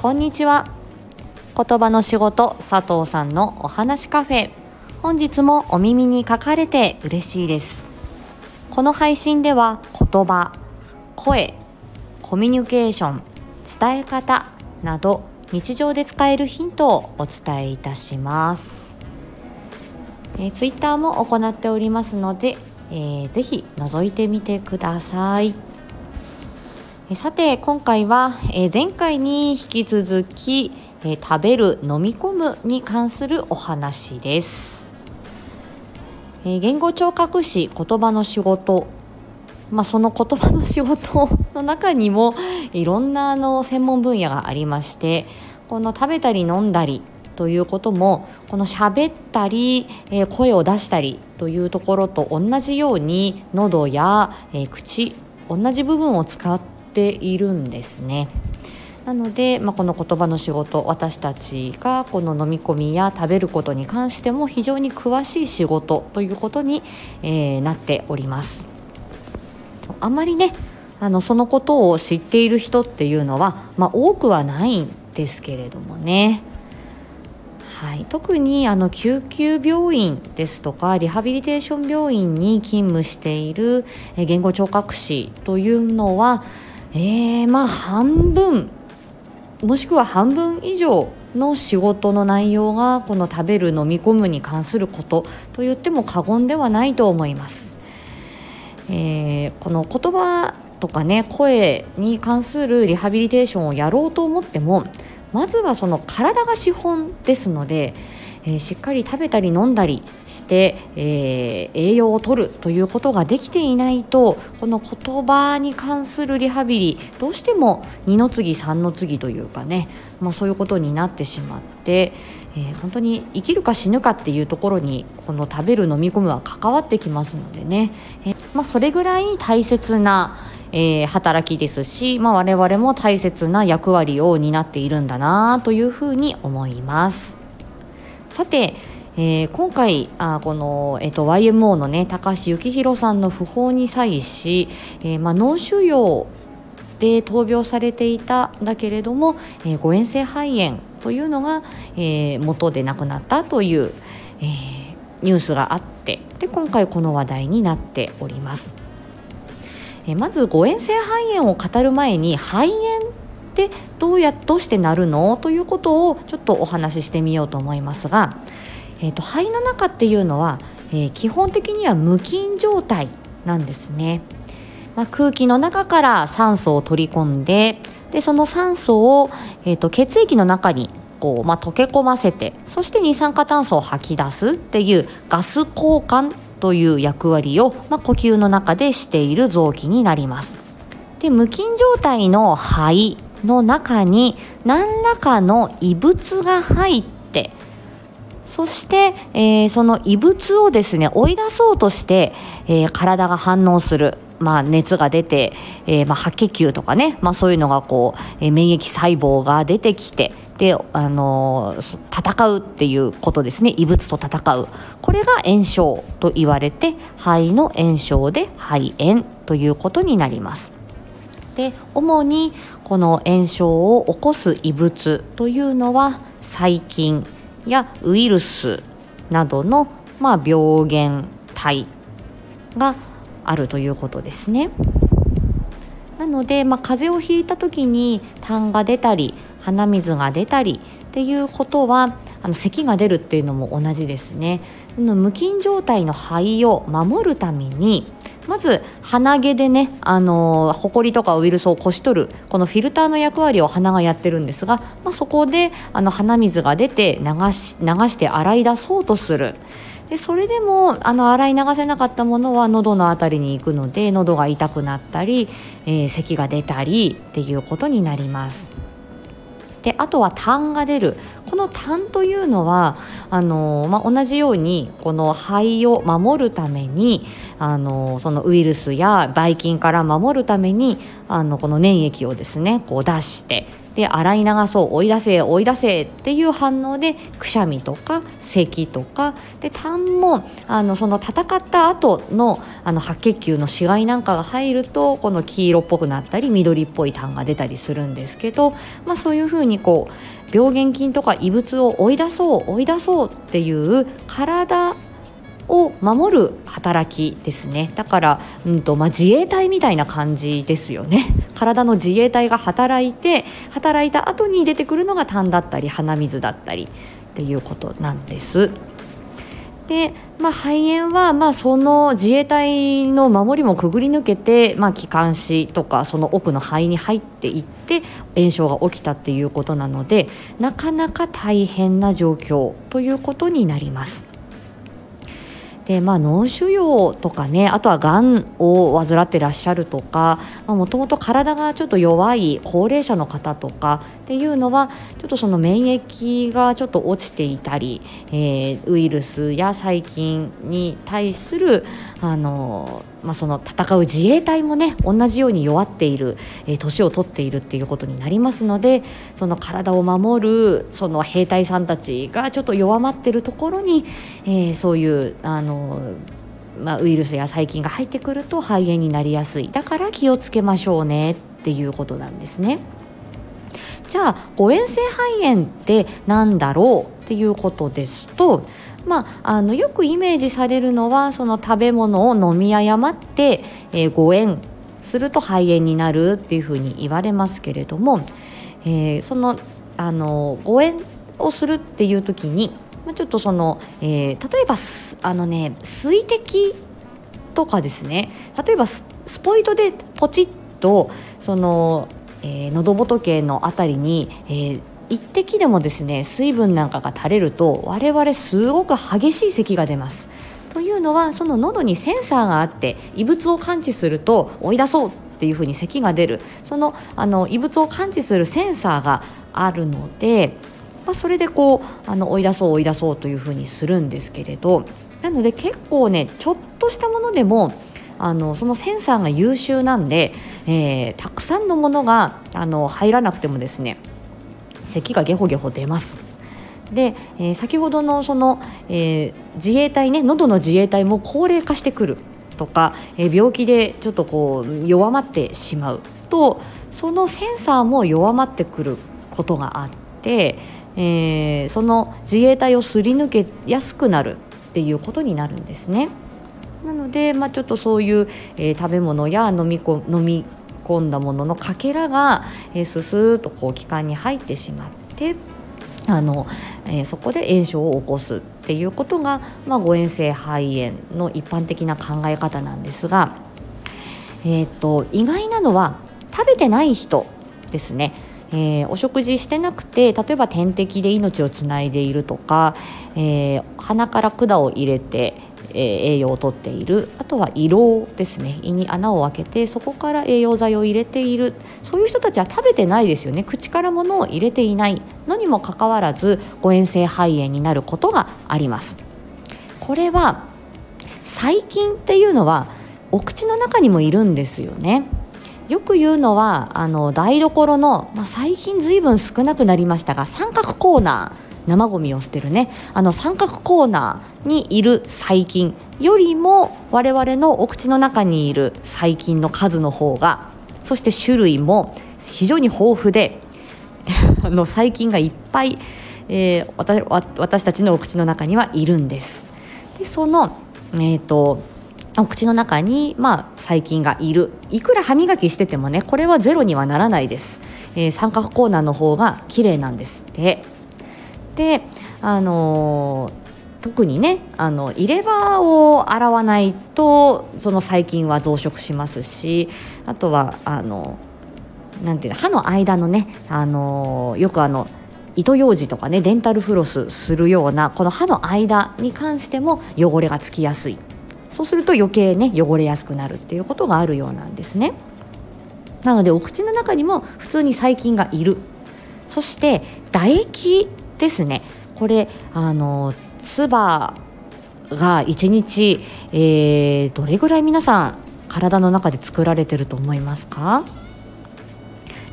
こんにちは。言葉の仕事佐藤さんのお話カフェ。本日もお耳に書かれて嬉しいです。この配信では言葉声コミュニケーション伝え方など日常で使えるヒントをお伝えいたします。えー、ツイッターも行っておりますので、えー、ぜひ覗いてみてください。さて今回は、え前回に引き続き、え食べる飲み込むに関するお話です、え言語聴覚士言葉の仕事。まあ、その言葉の仕事の中にも いろんなあの専門分野がありましてこの食べたり飲んだりということもこの喋ったり、え声を出したりというところと同じように喉や、え口同じ部分を使ってているんですね。なので、まあ、この言葉の仕事私たちがこの飲み込みや食べることに関しても非常に詳しい仕事ということに、えー、なっております。あまりねあのそのことを知っている人っていうのは、まあ、多くはないんですけれどもね。はい、特にあの救急病院ですとかリハビリテーション病院に勤務している言語聴覚士というのはえー、まあ半分もしくは半分以上の仕事の内容がこの食べる飲み込むに関することと言っても過言ではないと思います。えー、この言葉とかね声に関するリハビリテーションをやろうと思ってもまずはその体が資本ですのでえー、しっかり食べたり飲んだりして、えー、栄養をとるということができていないとこの言葉に関するリハビリどうしても2の次3の次というかね、まあ、そういうことになってしまって、えー、本当に生きるか死ぬかっていうところにこの食べる飲み込むは関わってきますのでね、えまあ、それぐらい大切なえー、働きですし、まあ、我々も大切な役割を担っているんだなというふうに思います。さて、えー、今回あこの、えーと、YMO のね高橋幸宏さんの訃報に際し、えーまあ、脳腫瘍で闘病されていたんだけれども、えー、誤嚥性肺炎というのが、えー、元で亡くなったという、えー、ニュースがあってで今回この話題になっております。えー、まず誤嚥性肺炎を語る前に肺炎でどうやどうしてなるの？ということをちょっとお話ししてみようと思いますが、えーと、肺の中っていうのは、えー、基本的には無菌状態なんですね。まあ、空気の中から酸素を取り込んででその酸素を、えーと、血液の中にこう、まあ、溶け込ませてそして二酸化炭素を吐き出すっていうガス交換という役割を、まあ、呼吸の中でしている臓器になります。で無菌状態の肺の中に何らかの異物が入ってそして、えー、その異物をですね追い出そうとして、えー、体が反応する、まあ、熱が出て、えー、まあ、白血球とかね、まあ、そういうのがこう、え免疫細胞が出てきてで、あの戦うっていうことですね。異物と戦う。これが炎症と言われて肺の炎症で肺炎ということになります。で主にこの炎症を起こす異物というのは細菌やウイルスなどの、まあ、病原体があるということですね。なので、まあ、風邪をひいた時に痰が出たり鼻水が出たりっていうことはあの咳が出るっていうのも同じですね。無菌状態の肺を守るためにまず鼻毛でねあのほこりとかウイルスをこし取るこのフィルターの役割を鼻がやってるんですが、まあ、そこであの鼻水が出て流し流して洗い出そうとする。でそれでもあの洗い流せなかったものは喉の辺りに行くので喉が痛くなったり、えー、咳が出たりっていうことになります。であとは痰が出る。この痰というのはあの、まあ、同じようにこの肺を守るためにあのそのウイルスやばい菌から守るためにあのこの粘液をですねこう出してで洗い流そう追い出せ追い出せっていう反応でくしゃみとか咳とかで痰もあのその戦った後のあの白血球の死骸なんかが入るとこの黄色っぽくなったり緑っぽい痰が出たりするんですけど、まあ、そういうふうにこう病原菌とか異物を追い出そう追い出そうっていう体を守る働きですねだから、うんとまあ、自衛隊みたいな感じですよね体の自衛隊が働いて働いた後に出てくるのが痰だったり鼻水だったりっていうことなんです。で、まあ、肺炎は、まあ、その自衛隊の守りもくぐり抜けて、まあ、気管支とかその奥の肺に入っていって炎症が起きたっていうことなのでなかなか大変な状況ということになります。でまあ、脳腫瘍とかねあとはがんを患ってらっしゃるとかもともと体がちょっと弱い高齢者の方とかっていうのはちょっとその免疫がちょっと落ちていたり、えー、ウイルスや細菌に対するあのまあ、その戦う自衛隊もね同じように弱っている、えー、年を取っているっていうことになりますのでその体を守るその兵隊さんたちがちょっと弱まってるところに、えー、そういうあのまあ、ウイルスや細菌が入ってくると肺炎になりやすいだから気をつけましょうねっていうことなんですね。じゃあ誤嚥性肺炎って何だろうっていうことですとまあ、あのよくイメージされるのはその食べ物を飲み誤って、えー、誤嚥すると肺炎になるっていうふうに言われますけれども、えー、そのあの誤嚥をするっていう時にちょっとその、えー、例えばあのね水滴とかですね。例えばスポイトでポチッとその、えー、喉仏のあたりに、えー、一滴でもですね水分なんかが垂れると我々すごく激しい咳が出ます。というのはその喉にセンサーがあって異物を感知すると追い出そうっていうふうに咳が出る。そのあの異物を感知するセンサーがあるので、まあ、それでこうあの追い出そう追い出そうというふうにするんですけれどなので結構ねちょっとしたものでもあのそのセンサーが優秀なんで、えー、たくさんのものがあの入らなくてもですね咳がゲホゲホ出ますで、えー、先ほどのその、えー、自衛隊ね喉の自衛隊も高齢化してくるとか、えー、病気でちょっとこう弱まってしまうとそのセンサーも弱まってくることがあって、えー、その自衛隊をすり抜けやすくなるっていうことになるんですね。なので、まあ、ちょっとそういう、えー、食べ物や飲みこ飲み込んだもののかけらが、えー、ススーッとこう気管に入ってしまってあの、えー、そこで炎症を起こすっていうことが、まあ、誤嚥性肺炎の一般的な考え方なんですが、えーと、意外なのは食べてない人ですね。えー、お食事してなくて例えば点滴で命をつないでいるとか、えー、鼻から管を入れて、栄養をとっている。あとは胃ろですね。胃に穴を開けてそこから栄養剤を入れている。そういう人たちは食べてないですよね。口からものを入れていない。のにもかかわらず誤嚥性肺炎になることがあります。これは細菌っていうのはお口の中にもいるんですよね。よく言うのはあの台所の、まあ、最近ずいぶん少なくなりましたが三角コーナー生ゴミを捨てるね。あの三角コーナーにいる細菌よりも我々のお口の中にいる細菌の数の方がそして種類も非常に豊富で あの細菌がいっぱい、えー、私たちのお口の中にはいるんです。でその、えーと、お口の中に、まあ、細菌がいる。いくら歯磨きしててもねこれはゼロにはならないです、えー、三角コーナーの方が綺麗なんですって。であの特にねあの入れ歯を洗わないとその細菌は増殖しますしあとはあのなんていうの歯の間のねあのよくあの糸ようじとかねデンタルフロスするようなこの歯の間に関しても汚れがつきやすい。そうすると余計ね汚れやすくなるっていうことがあるようなんですね。なのでお口の中にも普通に細菌がいる。そして唾液ですね。これあの唾が1日、えー、どれぐらい皆さん体の中で作られてると思いますか？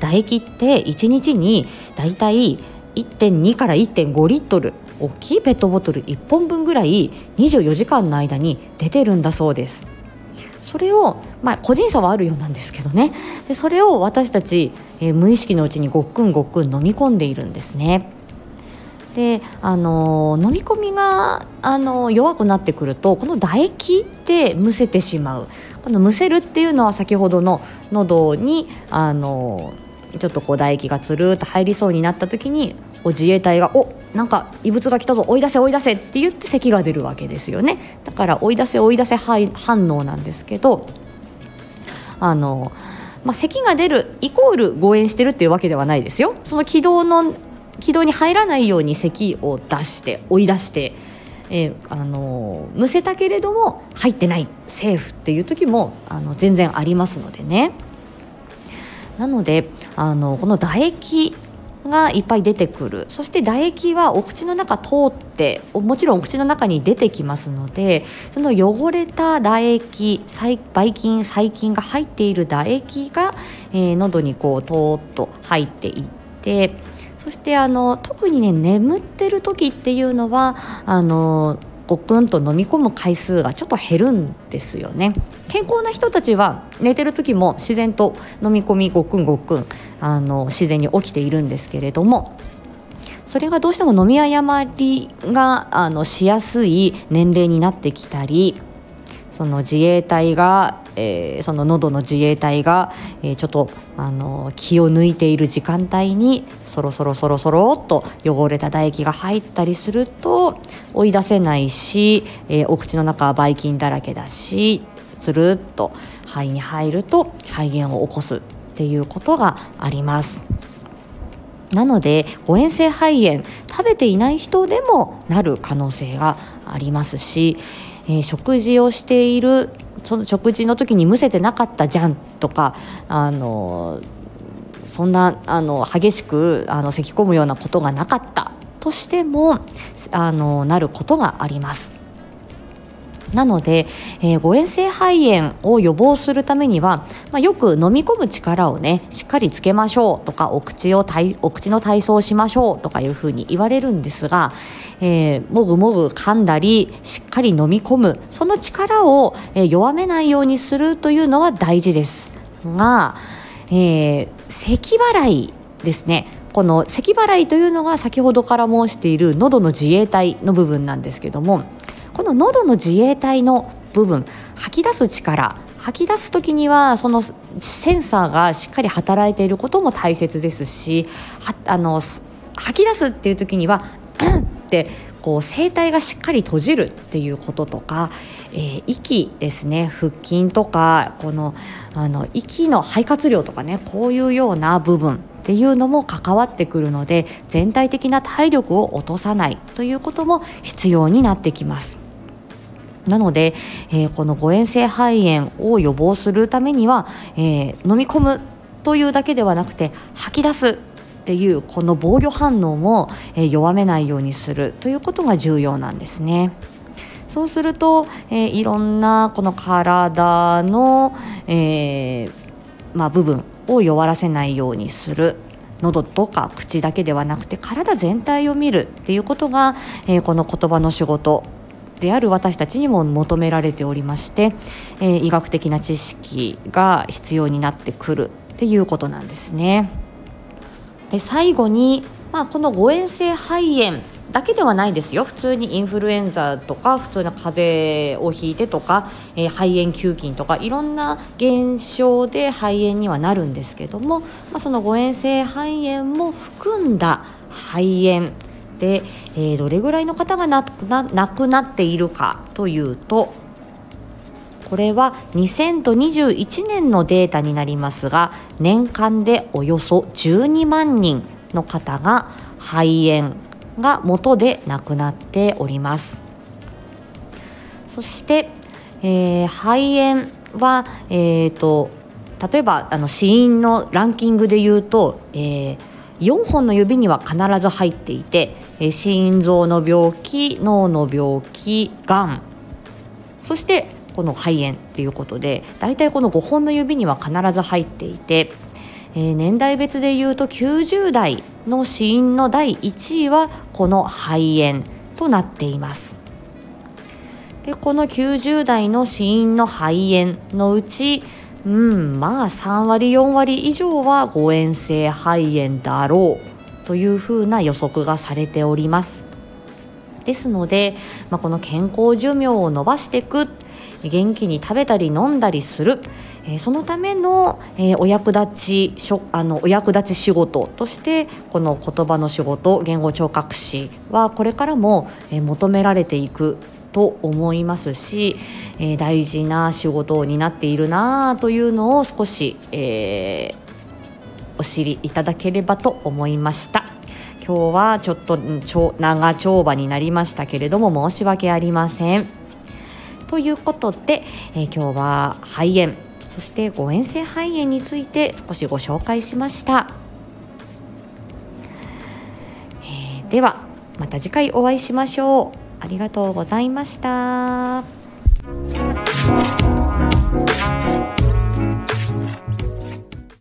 唾液って1日にだいたい1.2から1.5リットル大きいペットボトル1本分ぐらい24時間の間に出てるんだそうです。それを、まあ、個人差はあるようなんですけどね。でそれを私たち、えー、無意識のうちにごっくんごっくん飲み込んでいるんですね。であの飲み込みがあの弱くなってくるとこの唾液でむせてしまう。このむせるっていうのは先ほどの喉にあのちょっとこう唾液がつるっと入りそうになった時に自衛隊が「おなんか異物が来たぞ追い出せ追い出せ」って言って咳が出るわけですよね。だから追い出せ追い出せ反応なんですけどあの、まあ、咳が出るイコール誤嚥してるっていうわけではないですよ。その軌道の軌道に入らないように咳を出して追い出してえー、あのむせたけれども入ってない。セーフっていう時もあの全然ありますのでね。なのであのこの唾液がいっぱい出てくる。そして唾液はお口の中通ってもちろんお口の中に出てきますのでその汚れた唾液ばい菌細菌が入っている唾液が、えー、喉にこうとーっと入っていってそしてあの特にね眠ってる時っていうのはあのごくんと飲み込む回数がちょっと減るんですよね。健康な人たちは寝てる時も自然と飲み込みごくんごくんあの自然に起きているんですけれどもそれがどうしても飲み誤りがあのしやすい年齢になってきたりその自衛隊が、えー、その喉の自衛隊が、えー、ちょっとあの気を抜いている時間帯にそろそろそろそろっと汚れた唾液が入ったりすると追い出せないし、えー、お口の中はばい菌だらけだしつるっと肺に入ると肺炎を起こすっていうことがあります。なので誤嚥性肺炎食べていない人でもなる可能性がありますし、えー、食事をしているその食事の時にむせてなかったじゃんとかあのそんなあの激しくあの咳き込むようなことがなかったとしてもあのなることがあります。なので、えー、誤嚥性肺炎を予防するためには、まあ、よく飲み込む力をねしっかりつけましょうとかお口をお口の体操をしましょうとかいうふうに言われるんですが、えー、もぐもぐ噛んだりしっかり飲み込むその力を、え、弱めないようにするというのは大事です。が、えー、咳払いですね。この咳払いというのが先ほどから申している喉の自衛隊の部分なんですけどもの喉の自衛隊の部分吐き出す力吐き出す時にはそのセンサーがしっかり働いていることも大切ですしあの吐き出すっていう時にはうってこう声帯がしっかり閉じるっていうこととか、えー、息ですね腹筋とかこのあの息の肺活量とかねこういうような部分っていうのも関わってくるので全体的な体力を落とさないということも必要になってきます。なので、えー、この誤嚥性肺炎を予防するためには、えー、飲み込むというだけではなくて吐き出すっていうこの防御反応も、えー、弱めないようにするということが重要なんですね。そうすると、えー、いろんなこの体の、えーまあ、部分を弱らせないようにする喉とか口だけではなくて体全体を見るっていうことが、えー、この言葉の仕事である私たちにも求められておりまして、えー、医学的な知識が必要になってくるっていうことなんですね。で最後に、まあ、この誤嚥性肺炎だけではないですよ普通にインフルエンザとか普通の風邪をひいてとか、えー、肺炎球菌とかいろんな現象で肺炎にはなるんですけども、まあ、その誤嚥性肺炎も含んだ肺炎で、えー、どれぐらいの方が亡くなっているかというとこれは2021年のデータになりますが年間でおよそ12万人の方が肺炎が元で亡くなっております。そして、えー、肺炎は、えーと、例えばあの死因のランキングで言うと、えー、4本の指には必ず入っていて、え心臓の病気脳の病気がんそしてこの肺炎ということで大体この5本の指には必ず入っていて、え、年代別でいうと90代の死因の第1位はこの肺炎となっています。でこの90代の死因の肺炎のうちうん。まあ3割4割以上は誤嚥性肺炎だろうというふうな予測がされております。ですので、まあ、この健康寿命を伸ばしていく元気に食べたり飲んだりする、えー、そのための、えー、お役立ちしょあのお役立ち仕事としてこの言葉の仕事言語聴覚士はこれからも、えー、求められていく。と思いますし、えー、大事な仕事になっているなというのを少し、えー、お知りいただければと思いました。今日はちょっと長丁場になりましたけれども申し訳ありません。ということで、えー、今日は肺炎そして誤嚥性肺炎について少しご紹介しました、えー、ではまた次回お会いしましょう。ありがとうございました。